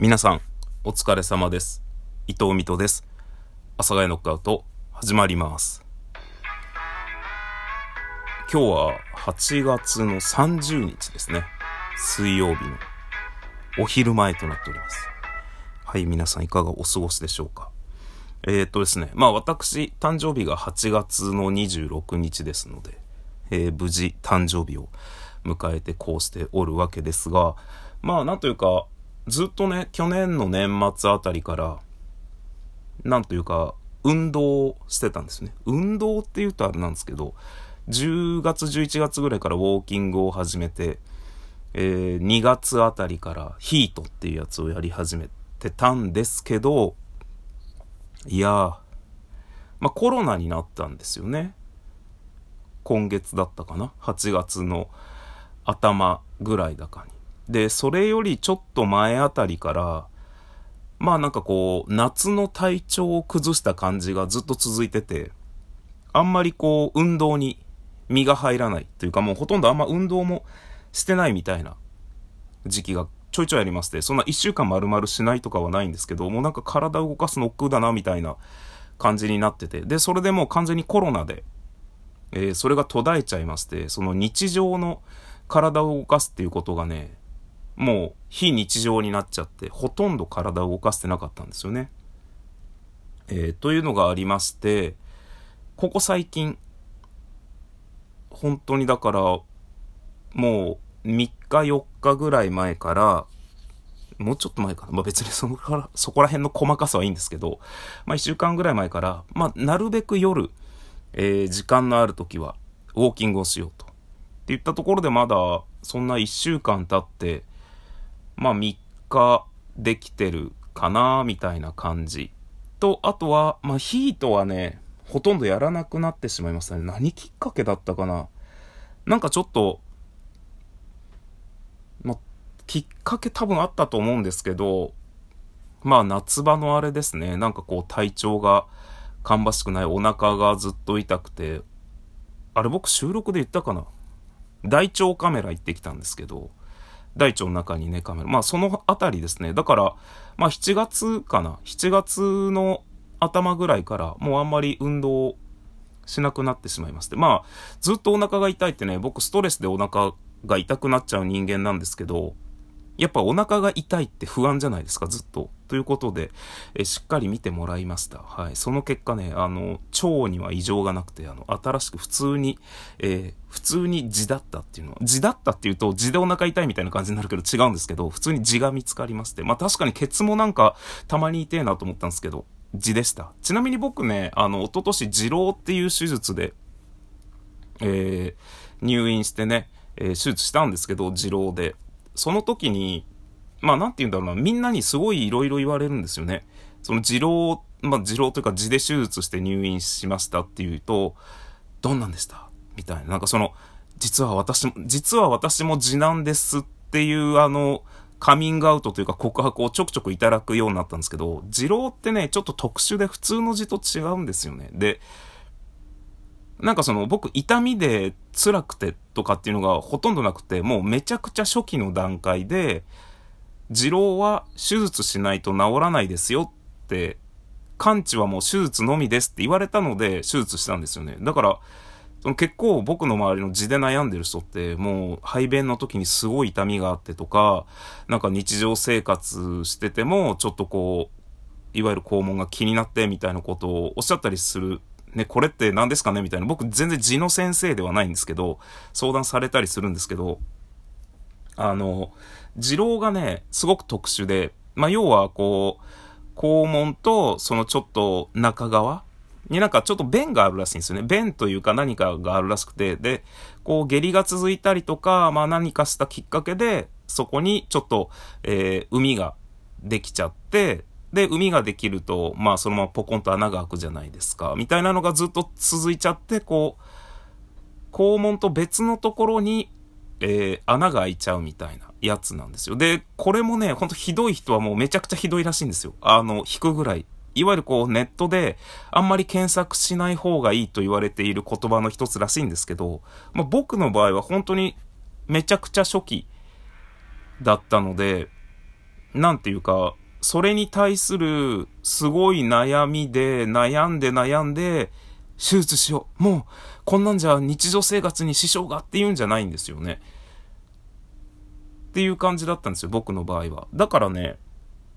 皆さん、お疲れ様です。伊藤美斗です。阿佐ヶ谷ノックアウト、始まります。今日は8月の30日ですね。水曜日のお昼前となっております。はい、皆さんいかがお過ごしでしょうか。えー、っとですね、まあ私、誕生日が8月の26日ですので、えー無事誕生日を迎えてこうしておるわけですが、まあなんというか、ずっとね、去年の年末あたりから、なんというか、運動してたんですね。運動って言うとあれなんですけど、10月、11月ぐらいからウォーキングを始めて、えー2月あたりからヒートっていうやつをやり始めてたんですけど、いやー、まあコロナになったんですよね。今月だったかな ?8 月の頭ぐらいだかに。で、それよりちょっと前あたりから、まあなんかこう、夏の体調を崩した感じがずっと続いてて、あんまりこう、運動に身が入らないというかもうほとんどあんま運動もしてないみたいな時期がちょいちょいありまして、そんな一週間丸々しないとかはないんですけど、もうなんか体を動かすの億劫だなみたいな感じになってて、で、それでもう完全にコロナで、えーそれが途絶えちゃいまして、その日常の体を動かすっていうことがね、もう非日常になっちゃって、ほとんど体を動かしてなかったんですよね。えーというのがありまして、ここ最近、本当にだから、もう3日4日ぐらい前から、もうちょっと前かな。まあ別にそのから、そこら辺の細かさはいいんですけど、まあ1週間ぐらい前から、まあなるべく夜、えー時間のある時は、ウォーキングをしようと。って言ったところでまだ、そんな1週間経って、まあ3日できてるかな、みたいな感じ。と、あとは、まあヒートはね、ほとんどやらなくなってしまいましたね。何きっかけだったかな。なんかちょっと、まあ、きっかけ多分あったと思うんですけど、まあ夏場のあれですね、なんかこう体調が芳しくない、お腹がずっと痛くて、あれ僕収録で言ったかな大腸カメラ行ってきたんですけど、大腸の中にね、カメラ。まあそのあたりですね。だから、まあ7月かな ?7 月の頭ぐらいからもうあんまり運動しなくなってしまいまして。まあ、ずっとお腹が痛いってね、僕ストレスでお腹が痛くなっちゃう人間なんですけど、やっぱお腹が痛いって不安じゃないですか、ずっと。ということで、えしっかり見てもらいました。はい。その結果ね、あの、腸には異常がなくて、あの、新しく普通に、えー普通に痔だったっていうのは、痔だったっていうと、痔でお腹痛いみたいな感じになるけど違うんですけど、普通に痔が見つかりまして。まあ確かにケツもなんか、たまに痛いなと思ったんですけど、痔でした。ちなみに僕ね、あの、一昨年、痔瘻っていう手術で、えー入院してね、えー手術したんですけど、痔瘻で。その時に、まあなんて言うんだろうな、みんなにすごい色々言われるんですよね。その痔瘻、まあ痔瘻というか痔で手術して入院しましたっていうと、どんなんでした？みたいな。なんかその、実は私も、実は私も痔なんですっていうあの、カミングアウトというか告白をちょくちょくいただくようになったんですけど、痔瘻ってね、ちょっと特殊で普通の痔と違うんですよね。で、なんかその僕痛みで辛くてとかっていうのがほとんどなくて、もうめちゃくちゃ初期の段階で、痔瘻は手術しないと治らないですよって、完治はもう手術のみですって言われたので手術したんですよね。だから、結構僕の周りの痔で悩んでる人ってもう排便の時にすごい痛みがあってとか、なんか日常生活しててもちょっとこう、いわゆる肛門が気になってみたいなことをおっしゃったりする。ね、これって何ですかね？みたいな。僕全然痔の先生ではないんですけど、相談されたりするんですけど、あの、痔瘻がね、すごく特殊で、まあ、要はこう、肛門とそのちょっと中側になんかちょっと便があるらしいんですよね。便というか何かがあるらしくて、で、こう下痢が続いたりとか、まあ何かしたきっかけで、そこにちょっと、えー、海ができちゃって、で、海ができると、まあそのままポコンと穴が開くじゃないですか。みたいなのがずっと続いちゃって、こう、肛門と別のところに、えー穴が開いちゃうみたいなやつなんですよ。で、これもね、ほんとひどい人はもうめちゃくちゃひどいらしいんですよ。あの、引くぐらい。いわゆるこうネットであんまり検索しない方がいいと言われている言葉の一つらしいんですけど、まあ、僕の場合は本当にめちゃくちゃ初期だったので、なんていうか、それに対するすごい悩みで、悩んで悩んで、手術しよう。もう、こんなんじゃ日常生活に支障がっていうんじゃないんですよね。っていう感じだったんですよ、僕の場合は。だからね、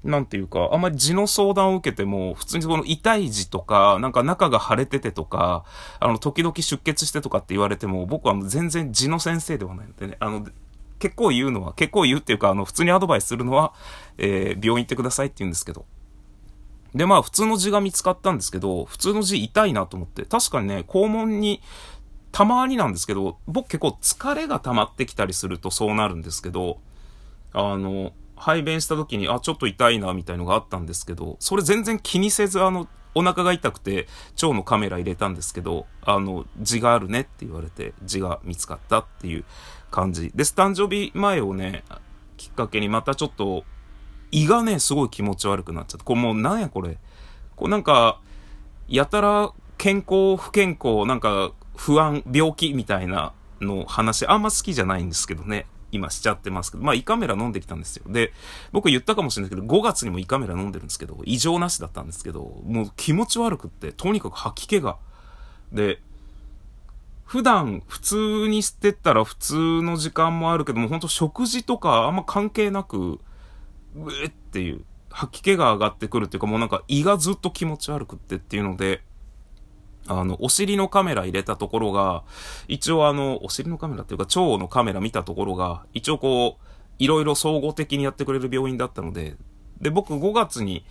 なんていうか、あんまり痔の相談を受けても、普通にこの痛い痔とか、なんか中が腫れててとか、あの、時々出血してとかって言われても、僕は全然痔の先生ではないのでね、あの、結構言うのは、結構言うっていうか、あの、普通にアドバイスするのは、えー、病院行ってくださいって言うんですけど。で、まあ、普通の痔が見つかったんですけど、普通の痔痛いなと思って、確かにね、肛門に、たまになんですけど、僕結構疲れが溜まってきたりするとそうなるんですけど、あの、排便した時に、あ、ちょっと痛いな、みたいのがあったんですけど、それ全然気にせず、あの、お腹が痛くて、腸のカメラ入れたんですけど、あの、痔があるねって言われて、痔が見つかったっていう感じ。です、誕生日前をね、きっかけにまたちょっと、胃がね、すごい気持ち悪くなっちゃって、これもうなんやこれ。こうなんか、やたら健康、不健康、なんか不安、病気みたいなの話、あんま好きじゃないんですけどね。今しちゃってますけど、まあ胃カメラ飲んできたんですよ。で、僕言ったかもしれないけど、5月にも胃カメラ飲んでるんですけど、異常なしだったんですけど、もう気持ち悪くって、とにかく吐き気が。で、普段普通にしてったら普通の時間もあるけども、ほんと食事とかあんま関係なく、うえっていう、吐き気が上がってくるっていうかもうなんか胃がずっと気持ち悪くってっていうので、あの、お尻のカメラ入れたところが、一応あの、お尻のカメラっていうか、腸のカメラ見たところが、一応こう、いろいろ総合的にやってくれる病院だったので、で、僕5月に、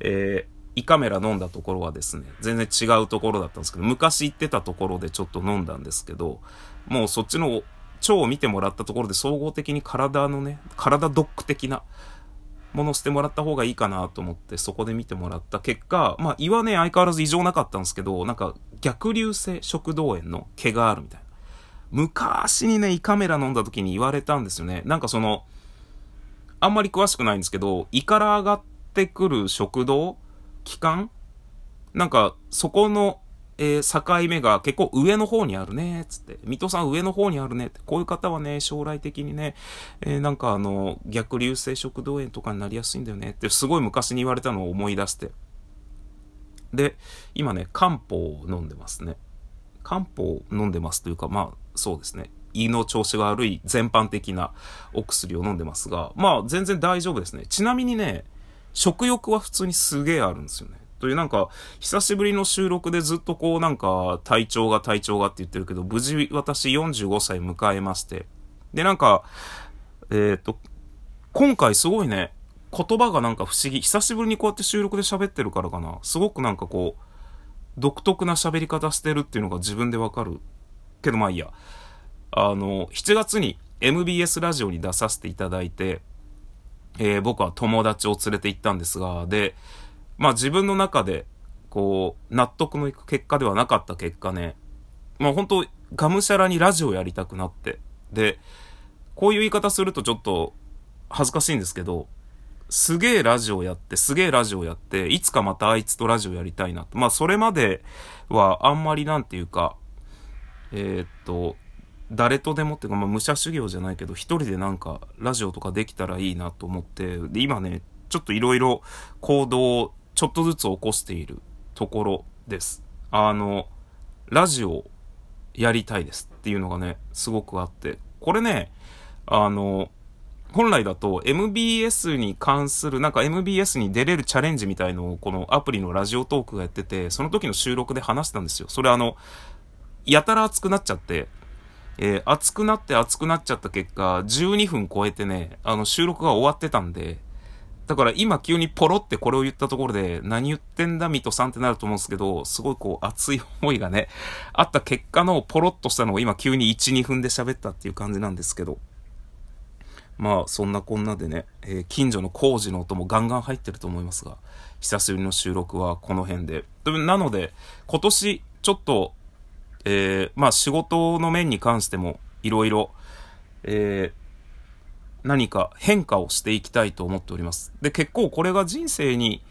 えー、胃カメラ飲んだところはですね、全然違うところだったんですけど、昔行ってたところでちょっと飲んだんですけど、もうそっちの腸を見てもらったところで総合的に体のね、体ドック的な、ものしてもらった方がいいかなと思ってそこで見てもらった結果、まあ胃はね相変わらず異常なかったんですけど、なんか逆流性食道炎の毛があるみたいな。昔にね、胃カメラ飲んだ時に言われたんですよね。なんかその、あんまり詳しくないんですけど、胃から上がってくる食道器官？なんか、そこのえー、境目が結構上の方にあるね、つって。水戸さん上の方にあるねって。こういう方はね、将来的にね、えー、なんかあの、逆流性食道炎とかになりやすいんだよねってすごい昔に言われたのを思い出して。で、今ね、漢方を飲んでますね。漢方を飲んでますというか、まあ、そうですね。胃の調子が悪い全般的なお薬を飲んでますが、まあ全然大丈夫ですね。ちなみにね、食欲は普通にすげえあるんですよね。というなんか、久しぶりの収録でずっとこうなんか、体調が体調がって言ってるけど、無事私45歳迎えまして。で、なんか、えっ、と、今回すごいね、言葉がなんか不思議。久しぶりにこうやって収録で喋ってるからかな。すごくなんかこう、独特な喋り方してるっていうのが自分でわかる。けどまあいいや。あの、7月に MBS ラジオに出させていただいて、えー、僕は友達を連れて行ったんですが、で、まあ自分の中で、こう、納得のいく結果ではなかった結果ね、まあ本当がむしゃらにラジオやりたくなって。で、こういう言い方するとちょっと恥ずかしいんですけど、すげえラジオやって、すげえラジオやって、いつかまたあいつとラジオやりたいなと。まあそれまではあんまりなんていうか、えー、っと、誰とでもっていうか、まあ武者修行じゃないけど、一人でなんかラジオとかできたらいいなと思って、で、今ね、ちょっといろいろ行動をちょっとずつ起こしているところです。あの、ラジオやりたいですっていうのがね、すごくあって、これね、あの、本来だと MBS に関する、なんか MBS に出れるチャレンジみたいのをこのアプリのラジオトークがやってて、その時の収録で話したんですよ。それあの、やたら熱くなっちゃって、えー、熱くなって熱くなっちゃった結果、12分超えてね、あの収録が終わってたんで、だから今急にポロってこれを言ったところで、何言ってんだミトさんってなると思うんですけど、すごいこう熱い思いがね、あった結果のポロっとしたのを今急に1、2分で喋ったっていう感じなんですけど。まあそんなこんなでね、えー、近所の工事の音もガンガン入ってると思いますが、久しぶりの収録はこの辺で。なので、今年ちょっと、えー、まあ仕事の面に関してもいろいろ、えー、何か変化をしていきたいと思っております。で、結構これが人生に、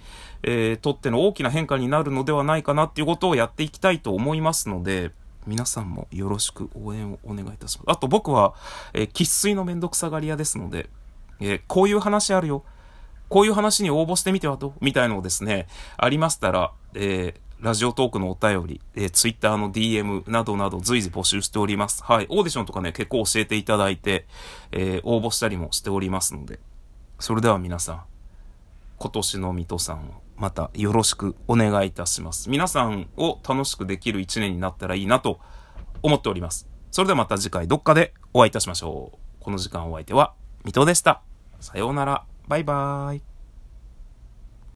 えー、とっての大きな変化になるのではないかなっていうことをやっていきたいと思いますので、皆さんもよろしく応援をお願いいたします。あと僕は、えー、喫水のめんどくさがり屋ですので、えー、こういう話あるよ。こういう話に応募してみてはどうみたいのをですね、ありましたら、えー、ラジオトークのお便り、えー、ツイッターの DM などなど随時募集しております。はい。オーディションとかね、結構教えていただいて、えー、応募したりもしておりますので、それでは皆さん、今年の水戸さんをまたよろしくお願いいたします。皆さんを楽しくできる一年になったらいいなと思っております。それではまた次回どっかでお会いいたしましょう。この時間お相手は水戸でした。さようなら。バイバーイ。